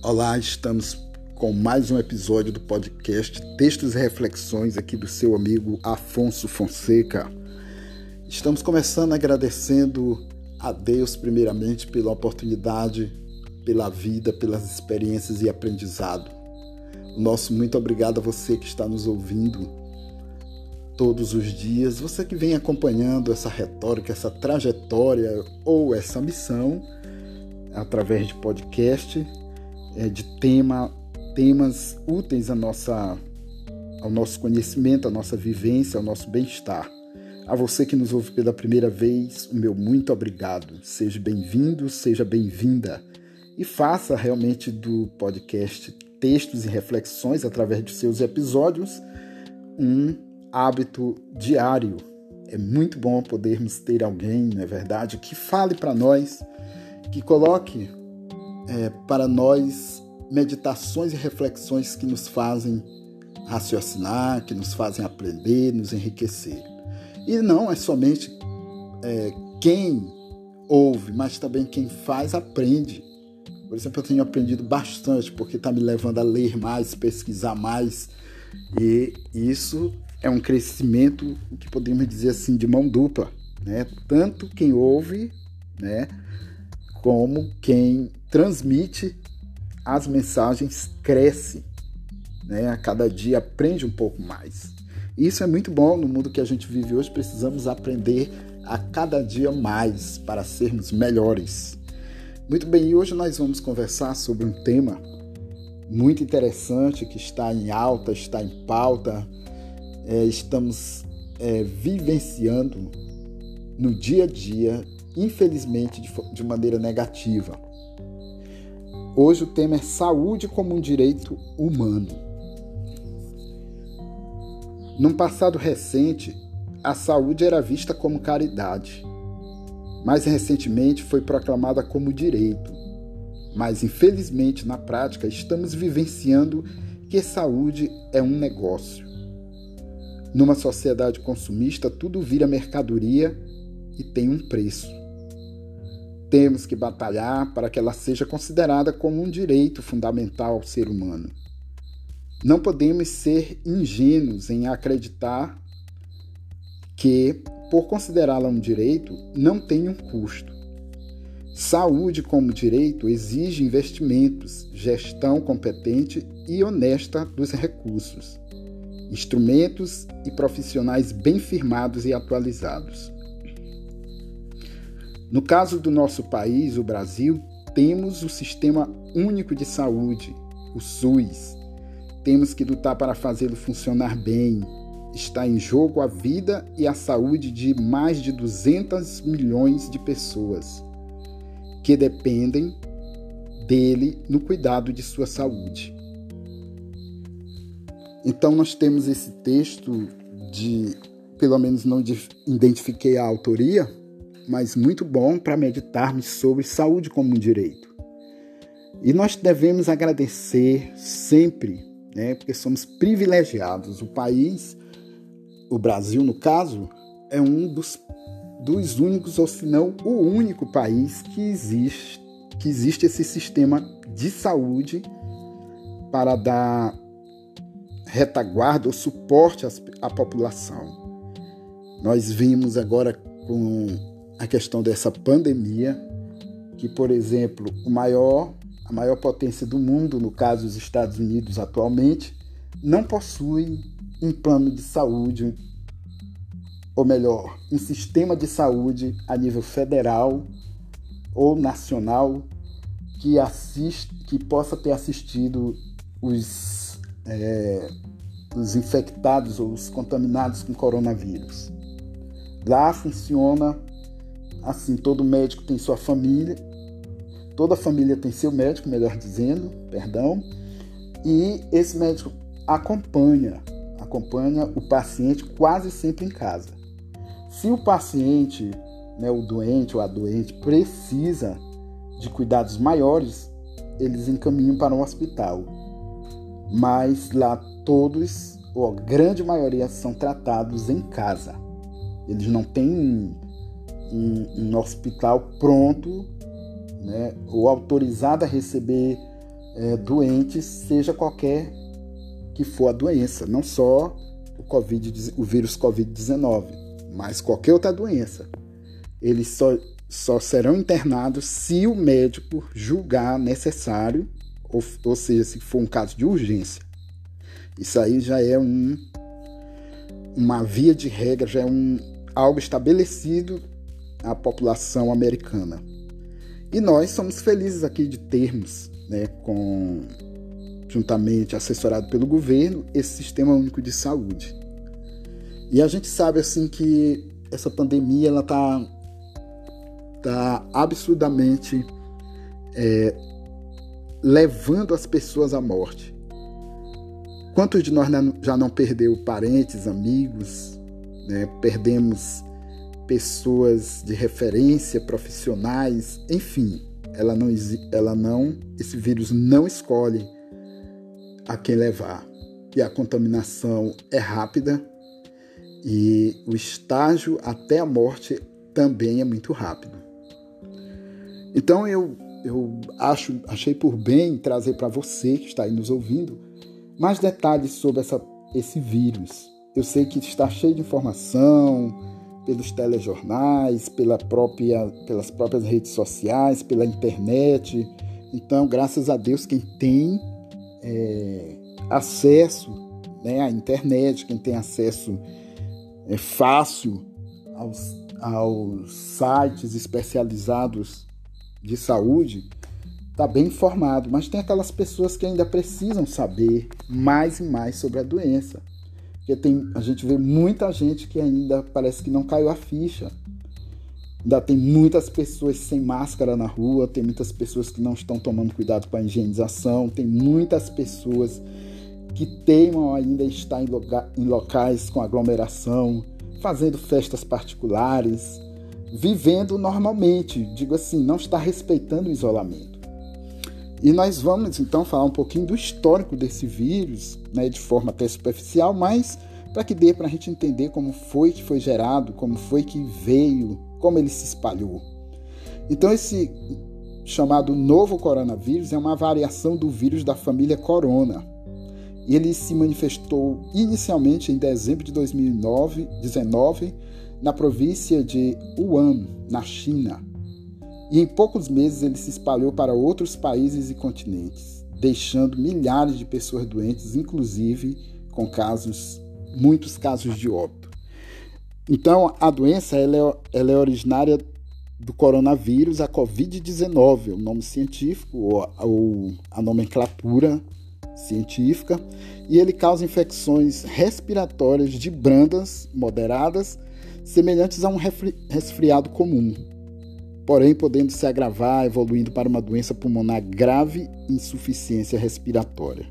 Olá, estamos com mais um episódio do podcast Textos e Reflexões aqui do seu amigo Afonso Fonseca. Estamos começando agradecendo a Deus primeiramente pela oportunidade, pela vida, pelas experiências e aprendizado. Nosso muito obrigado a você que está nos ouvindo todos os dias, você que vem acompanhando essa retórica, essa trajetória ou essa missão através de podcast é, de tema, temas úteis à nossa, ao nosso conhecimento, à nossa vivência, ao nosso bem-estar. A você que nos ouve pela primeira vez, o meu muito obrigado. Seja bem-vindo, seja bem-vinda. E faça realmente do podcast Textos e Reflexões, através de seus episódios, um hábito diário. É muito bom podermos ter alguém, não é verdade, que fale para nós, que coloque é, para nós meditações e reflexões que nos fazem raciocinar, que nos fazem aprender, nos enriquecer. E não é somente é, quem ouve, mas também quem faz aprende. Por exemplo, eu tenho aprendido bastante porque está me levando a ler mais, pesquisar mais, e isso é um crescimento que podemos dizer assim de mão dupla, né? Tanto quem ouve, né, como quem transmite as mensagens cresce, né? A cada dia aprende um pouco mais. Isso é muito bom no mundo que a gente vive hoje. Precisamos aprender a cada dia mais para sermos melhores. Muito bem, e hoje nós vamos conversar sobre um tema muito interessante que está em alta, está em pauta. É, estamos é, vivenciando no dia a dia, infelizmente, de, maneira negativa Hoje o tema é saúde como um direito humano. Num passado recente, a saúde era vista como caridade. Mais recentemente foi proclamada como direito. Mas infelizmente, na prática, estamos vivenciando que saúde é um negócio. Numa sociedade consumista, tudo vira mercadoria e tem um preço. Temos que batalhar para que ela seja considerada como um direito fundamental ao ser humano. Não podemos ser ingênuos em acreditar que, por considerá-la um direito, não tem um custo. Saúde como direito exige investimentos, gestão competente e honesta dos recursos, instrumentos e profissionais bem firmados e atualizados. No caso do nosso país, o Brasil, temos o Sistema Único de Saúde, o SUS. Temos que lutar para fazê-lo funcionar bem. Está em jogo a vida e a saúde de mais de 200 milhões de pessoas que dependem dele no cuidado de sua saúde. Então nós temos esse texto de, pelo menos não identifiquei a autoria, mas muito bom para meditarmos sobre saúde como um direito. E nós devemos agradecer sempre, né, porque somos privilegiados. O país, o Brasil no caso, é um dos, dos únicos, ou se não o único país que existe, que existe esse sistema de saúde para dar retaguarda ou suporte à população. Nós vimos agora com a questão dessa pandemia, que, por exemplo, o maior, a maior potência do mundo, no caso os Estados Unidos atualmente, não possui um plano de saúde, ou melhor, um sistema de saúde a nível federal ou nacional que, assiste, que possa ter assistido os, é, os infectados ou os contaminados com coronavírus. Lá funciona Assim, todo médico tem sua família, toda família tem seu médico, melhor dizendo, perdão, e esse médico acompanha, acompanha o paciente quase sempre em casa. Se o paciente, né, o doente ou a doente precisa de cuidados maiores, eles encaminham para um hospital. Mas lá todos, ou a grande maioria, são tratados em casa. Eles não têm um, um hospital pronto, né, ou autorizado a receber é, doentes, seja qualquer que for a doença, não só o, COVID, o vírus Covid-19, mas qualquer outra doença. Eles só, só serão internados se o médico julgar necessário, ou, ou seja, se for um caso de urgência. Isso aí já é um, uma via de regra, já é um, algo estabelecido à população americana. E nós somos felizes aqui de termos, né, com, juntamente assessorado pelo governo, esse sistema único de saúde. E a gente sabe assim que essa pandemia ela está tá absurdamente é, levando as pessoas à morte. Quantos de nós já não perdeu parentes, amigos, né? perdemos pessoas de referência, profissionais, enfim, ela não, ela não, esse vírus não escolhe a quem levar. E a contaminação é rápida e o estágio até a morte também é muito rápido. Então eu, eu acho, achei por bem trazer para você que está aí nos ouvindo mais detalhes sobre essa, esse vírus. Eu sei que está cheio de informação, pelos telejornais, pela própria, pelas próprias redes sociais, pela internet. Então, graças a Deus, quem tem é, acesso né, à internet, quem tem acesso é, fácil aos, aos sites especializados de saúde, está bem informado. Mas tem aquelas pessoas que ainda precisam saber mais e mais sobre a doença. Porque tem, a gente vê muita gente que ainda parece que não caiu a ficha. Ainda tem muitas pessoas sem máscara na rua, tem muitas pessoas que não estão tomando cuidado com a higienização, tem muitas pessoas que teimam ainda estar em, loca em locais com aglomeração, fazendo festas particulares, vivendo normalmente, digo assim, não está respeitando o isolamento. E nós vamos então falar um pouquinho do histórico desse vírus, né, de forma até superficial, mas para que dê para a gente entender como foi que foi gerado, como foi que veio, como ele se espalhou. Então esse chamado novo coronavírus é uma variação do vírus da família corona. Ele se manifestou inicialmente em dezembro de 2019 na província de Wuhan, na China e em poucos meses ele se espalhou para outros países e continentes, deixando milhares de pessoas doentes, inclusive com casos, muitos casos de óbito. Então, a doença ela é, ela é originária do coronavírus, a Covid-19, o nome científico ou, ou a nomenclatura científica, e ele causa infecções respiratórias de brandas, moderadas, semelhantes a um resfriado comum, porém podendo se agravar, evoluindo para uma doença pulmonar grave insuficiência respiratória.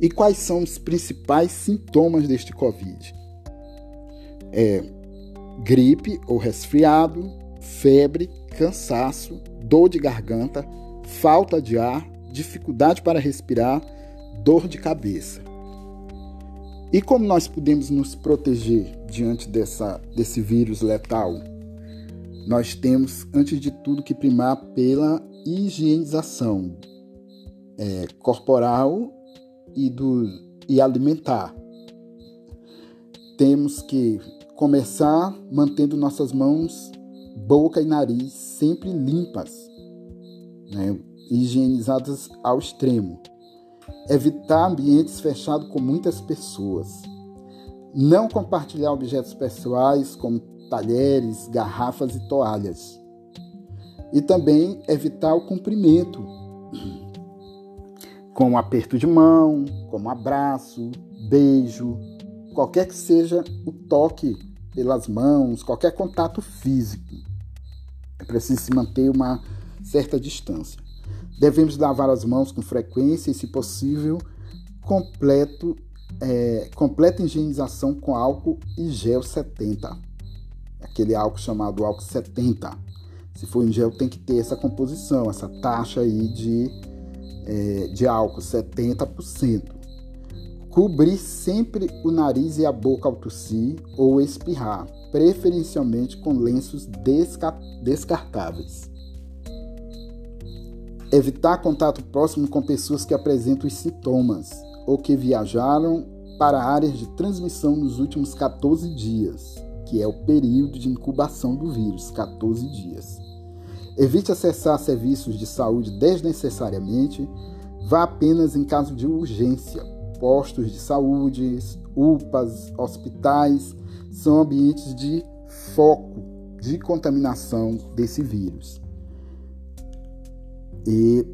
E quais são os principais sintomas deste Covid? É gripe ou resfriado, febre, cansaço, dor de garganta, falta de ar, dificuldade para respirar, dor de cabeça. E como nós podemos nos proteger diante dessa, desse vírus letal? Nós temos, antes de tudo, que primar pela higienização é, corporal e, do, e alimentar. Temos que começar mantendo nossas mãos, boca e nariz sempre limpas, né, higienizadas ao extremo. Evitar ambientes fechados com muitas pessoas. Não compartilhar objetos pessoais como talheres, garrafas e toalhas. E também evitar o cumprimento, com um aperto de mão, como um abraço, beijo, qualquer que seja o toque pelas mãos, qualquer contato físico. É preciso se manter uma certa distância. Devemos lavar as mãos com frequência e, se possível, completo, é, completa higienização com álcool e gel 70 aquele álcool chamado álcool 70. Se for em gel, tem que ter essa composição, essa taxa aí de, é, de álcool, 70%. Cobrir sempre o nariz e a boca ao tossir ou espirrar, preferencialmente com lenços desca descartáveis. Evitar contato próximo com pessoas que apresentam os sintomas ou que viajaram para áreas de transmissão nos últimos 14 dias, que é o período de incubação do vírus 14 dias. Evite acessar serviços de saúde desnecessariamente. Vá apenas em caso de urgência. Postos de saúde, UPAs, hospitais são ambientes de foco de contaminação desse vírus. E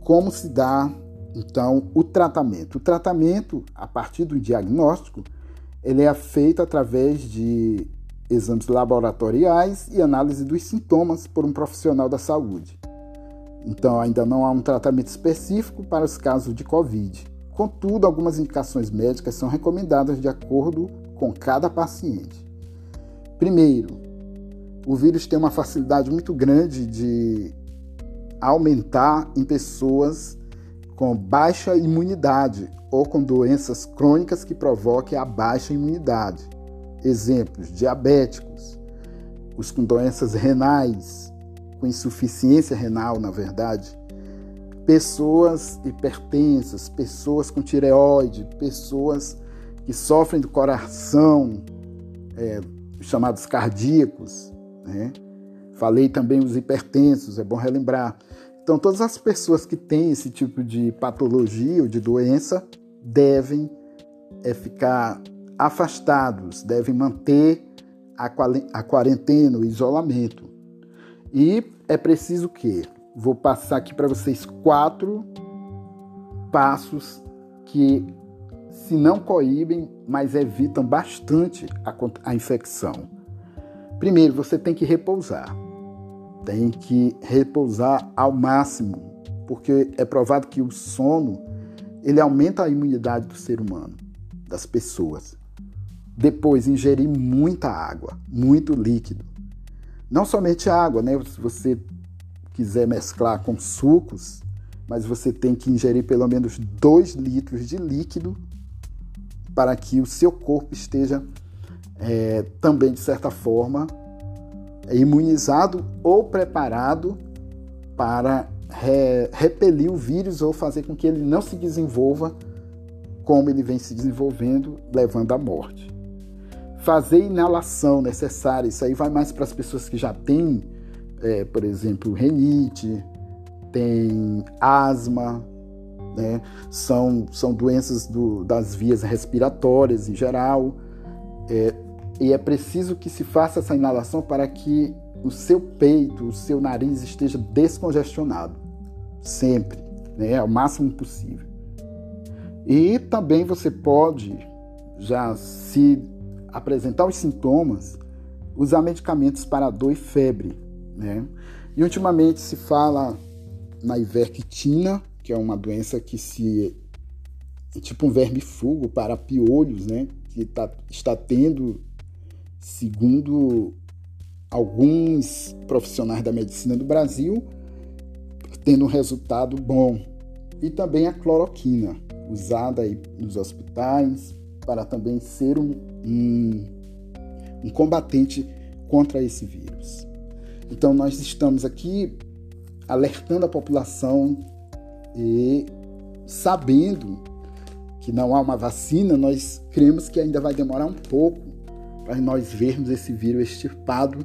como se dá então o tratamento? O tratamento, a partir do diagnóstico, ele é feito através de exames laboratoriais e análise dos sintomas por um profissional da saúde. Então, ainda não há um tratamento específico para os casos de Covid. Contudo, algumas indicações médicas são recomendadas de acordo com cada paciente. Primeiro, o vírus tem uma facilidade muito grande de aumentar em pessoas com baixa imunidade ou com doenças crônicas que provoquem a baixa imunidade. Exemplos: diabéticos, os com doenças renais, com insuficiência renal, na verdade, pessoas hipertensas, pessoas com tireoide, pessoas que sofrem do coração, é, chamados cardíacos. Né? Falei também os hipertensos, é bom relembrar. Então, todas as pessoas que têm esse tipo de patologia ou de doença devem é, ficar afastados, devem manter a quarentena, o isolamento. E é preciso que vou passar aqui para vocês quatro passos que se não coíbem, mas evitam bastante a, a infecção. Primeiro, você tem que repousar. Tem que repousar ao máximo, porque é provado que o sono ele aumenta a imunidade do ser humano, das pessoas. Depois, ingerir muita água, muito líquido. Não somente água, né? Se você quiser mesclar com sucos, mas você tem que ingerir pelo menos 2 litros de líquido para que o seu corpo esteja é, também, de certa forma, imunizado ou preparado para re, repelir o vírus ou fazer com que ele não se desenvolva como ele vem se desenvolvendo, levando à morte fazer inalação necessária. Isso aí vai mais para as pessoas que já têm, é, por exemplo, renite, tem asma, né? são, são doenças do, das vias respiratórias em geral. É, e é preciso que se faça essa inalação para que o seu peito, o seu nariz esteja descongestionado, sempre, né? ao máximo possível. E também você pode já se apresentar os sintomas, usar medicamentos para dor e febre. Né? E ultimamente se fala na ivermectina, que é uma doença que se é tipo um vermifugo para piolhos, né? que tá, está tendo, segundo alguns profissionais da medicina do Brasil, tendo um resultado bom. E também a cloroquina, usada aí nos hospitais para também ser um, um, um combatente contra esse vírus. Então, nós estamos aqui alertando a população e sabendo que não há uma vacina, nós cremos que ainda vai demorar um pouco para nós vermos esse vírus extirpado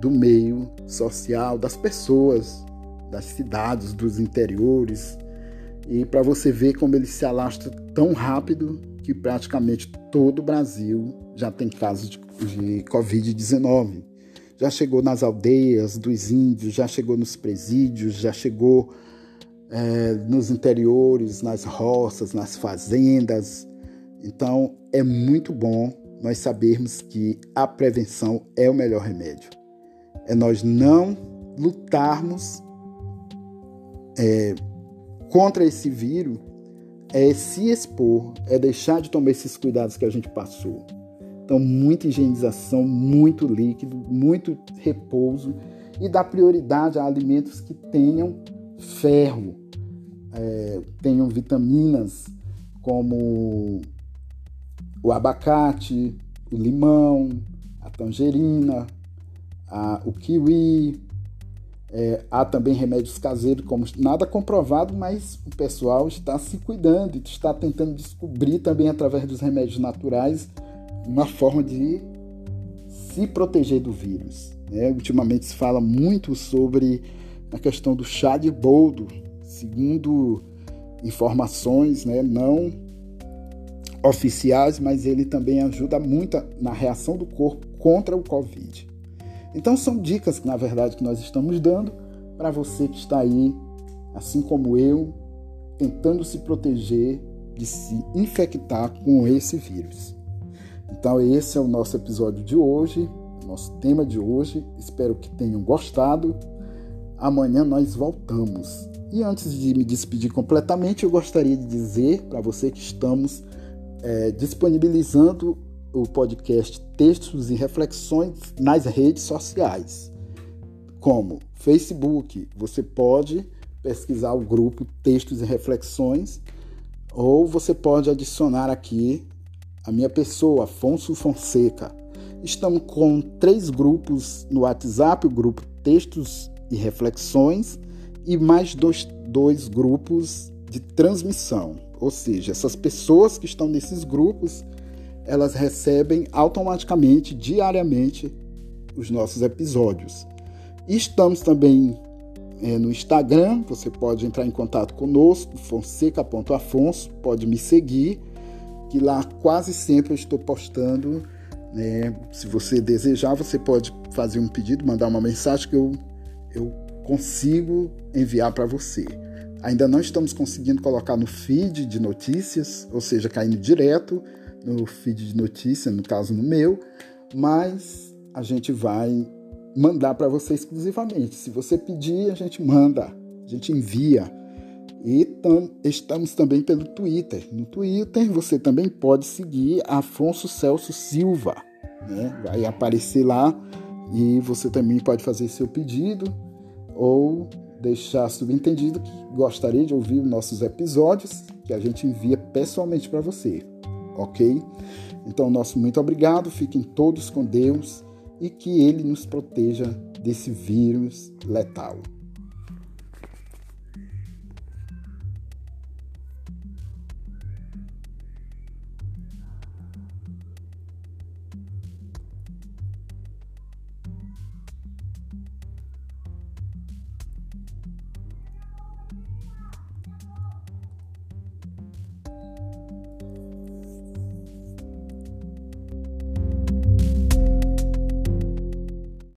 do meio social, das pessoas, das cidades, dos interiores, e para você ver como ele se alastra tão rápido que praticamente todo o Brasil já tem casos de, de Covid-19. Já chegou nas aldeias dos índios, já chegou nos presídios, já chegou é, nos interiores, nas roças, nas fazendas. Então é muito bom nós sabermos que a prevenção é o melhor remédio. É nós não lutarmos é, contra esse vírus é se expor, é deixar de tomar esses cuidados que a gente passou. Então, muita higienização, muito líquido, muito repouso e dar prioridade a alimentos que tenham ferro, é, tenham vitaminas como o abacate, o limão, a tangerina, a, o kiwi, É, há também remédios caseiros, como nada comprovado, mas o pessoal está se cuidando e está tentando descobrir também através dos remédios naturais uma forma de se proteger do vírus. Né? Ultimamente se fala muito sobre a questão do chá de boldo, segundo informações né, não oficiais, mas ele também ajuda muito na reação do corpo contra o Covid. Então são dicas que na verdade que nós estamos dando para você que está aí, assim como eu, tentando se proteger de se infectar com esse vírus. Então esse é o nosso episódio de hoje, nosso tema de hoje. Espero que tenham gostado. Amanhã nós voltamos. E antes de me despedir completamente, eu gostaria de dizer para você que estamos é, disponibilizando o podcast Textos e Reflexões nas redes sociais, como Facebook. Você pode pesquisar o grupo Textos e Reflexões, ou você pode adicionar aqui a minha pessoa, Afonso Fonseca. Estamos com três grupos no WhatsApp: o grupo Textos e Reflexões e mais dois, dois grupos de transmissão. Ou seja, essas pessoas que estão nesses grupos elas recebem automaticamente, diariamente, os nossos episódios. Estamos também é, no Instagram, você pode entrar em contato conosco, fonseca.afonso, pode me seguir, que lá quase sempre eu estou postando. Né? Se você desejar, você pode fazer um pedido, mandar uma mensagem que eu, eu consigo enviar para você. Ainda não estamos conseguindo colocar no feed de notícias, ou seja, caindo direto no feed de notícia, no caso no meu, mas a gente vai mandar para você exclusivamente. Se você pedir, a gente manda, a gente envia. E tam, estamos também pelo Twitter. No Twitter você também pode seguir Afonso Celso Silva. Né? Vai aparecer lá e você também pode fazer seu pedido ou deixar subentendido que gostaria de ouvir nossos episódios que a gente envia pessoalmente para você ok? Então, nosso muito obrigado, fiquem todos com Deus e que Ele nos proteja desse vírus letal.